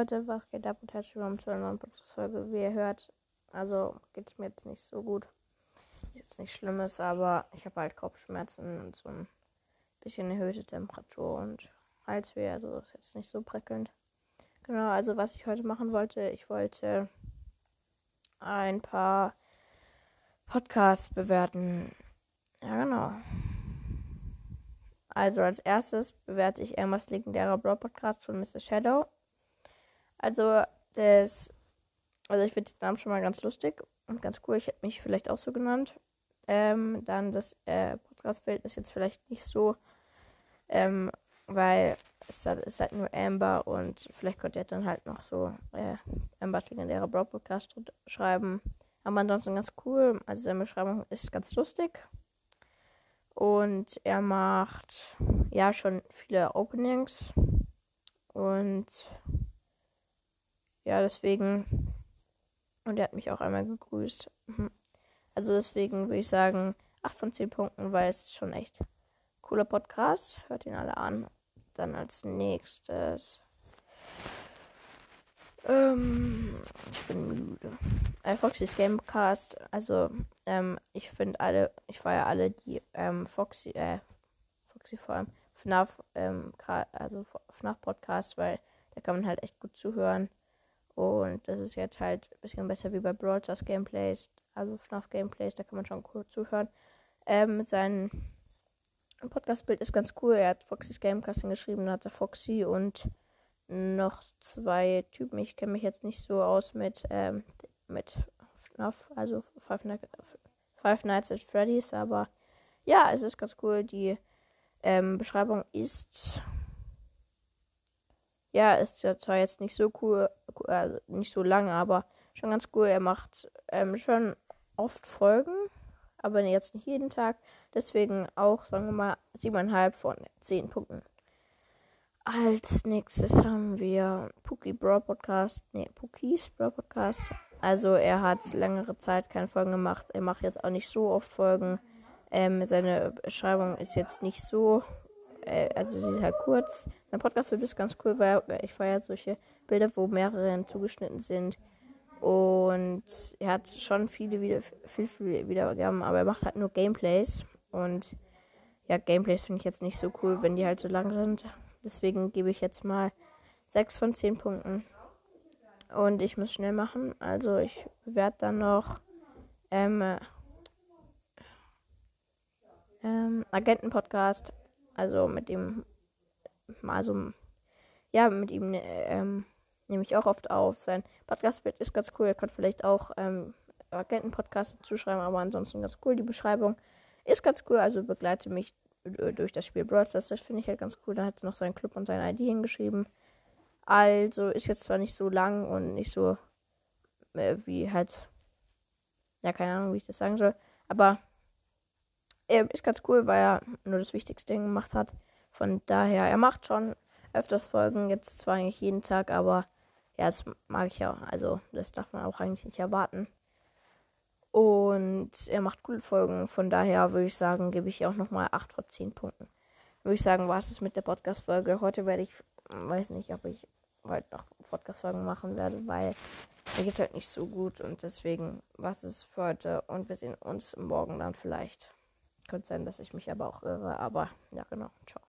Leute, was geht ab und herzlich willkommen zu einer neuen Podcast-Folge. Wie ihr hört, also geht es mir jetzt nicht so gut. Ist jetzt nichts Schlimmes, aber ich habe halt Kopfschmerzen und so ein bisschen erhöhte Temperatur und Halsweh, also ist jetzt nicht so prickelnd. Genau, also was ich heute machen wollte, ich wollte ein paar Podcasts bewerten. Ja, genau. Also als erstes bewerte ich Emmas legendärer Brawl Podcast von Mr. Shadow. Also das, also ich finde den Namen schon mal ganz lustig und ganz cool. Ich hätte mich vielleicht auch so genannt. Ähm, dann das äh, Podcast-Feld ist jetzt vielleicht nicht so, ähm, weil es ist halt nur Amber und vielleicht könnt ihr dann halt noch so äh, Ambers legendärer Brawl Podcast schreiben. Aber ansonsten ganz cool. Also seine Beschreibung ist ganz lustig. Und er macht ja schon viele Openings. Und ja, deswegen. Und er hat mich auch einmal gegrüßt. Mhm. Also deswegen würde ich sagen 8 von 10 Punkten, weil es ist schon echt cooler Podcast. Hört ihn alle an. Dann als nächstes. Ähm, ich bin müde. Äh, Foxys Gamecast, also ähm, ich finde alle, ich feiere alle die ähm, Foxy, äh, Foxy vor allem FNAF, ähm, also FNAF Podcast, weil da kann man halt echt gut zuhören. Und das ist jetzt halt ein bisschen besser wie bei Brawl Stars Gameplays, also FNAF Gameplays, da kann man schon cool zuhören. Ähm, sein Podcast-Bild ist ganz cool. Er hat Foxys Gamecasting geschrieben, da hat er Foxy und noch zwei Typen. Ich kenne mich jetzt nicht so aus mit ähm, mit FNAF, also Five, Nights, Five Nights at Freddy's, aber ja, es ist ganz cool. Die ähm, Beschreibung ist ja, ist ja zwar jetzt nicht so cool, also nicht so lange, aber schon ganz cool. Er macht ähm, schon oft Folgen, aber jetzt nicht jeden Tag. Deswegen auch, sagen wir mal, siebeneinhalb von zehn Punkten. Als nächstes haben wir Pookie Brawl Podcast. Nee, Pookies Brawl Podcast. Also er hat längere Zeit keine Folgen gemacht. Er macht jetzt auch nicht so oft Folgen. Ähm, seine Beschreibung ist jetzt nicht so, äh, also sie ist halt kurz. Mein Podcast wird ist ganz cool, weil ich feiere solche Bilder, wo mehrere zugeschnitten sind. Und er hat schon viele wieder viel, viel Wiedergaben, aber er macht halt nur Gameplays. Und ja, Gameplays finde ich jetzt nicht so cool, wenn die halt so lang sind. Deswegen gebe ich jetzt mal 6 von 10 Punkten. Und ich muss schnell machen. Also ich werde dann noch ähm, ähm, Agenten-Podcast. Also mit dem also ja, mit ihm ähm, nehme ich auch oft auf. Sein Podcast ist ganz cool. Er kann vielleicht auch ähm, Agenten-Podcast zuschreiben, aber ansonsten ganz cool. Die Beschreibung ist ganz cool. Also begleite mich durch das Spiel Brawl Stars. Das finde ich halt ganz cool. Da hat er noch seinen Club und seine ID hingeschrieben. Also ist jetzt zwar nicht so lang und nicht so äh, wie halt, ja, keine Ahnung, wie ich das sagen soll, aber er ist ganz cool, weil er nur das Wichtigste gemacht hat. Von daher, er macht schon öfters Folgen, jetzt zwar eigentlich jeden Tag, aber ja, das mag ich ja. Also, das darf man auch eigentlich nicht erwarten. Und er macht coole Folgen, von daher würde ich sagen, gebe ich auch nochmal 8 von 10 Punkten. Würde ich sagen, war es mit der Podcast-Folge. Heute werde ich, weiß nicht, ob ich heute noch Podcast-Folgen machen werde, weil mir geht halt nicht so gut und deswegen was ist für heute und wir sehen uns morgen dann vielleicht. Könnte sein, dass ich mich aber auch irre, aber ja genau. Ciao.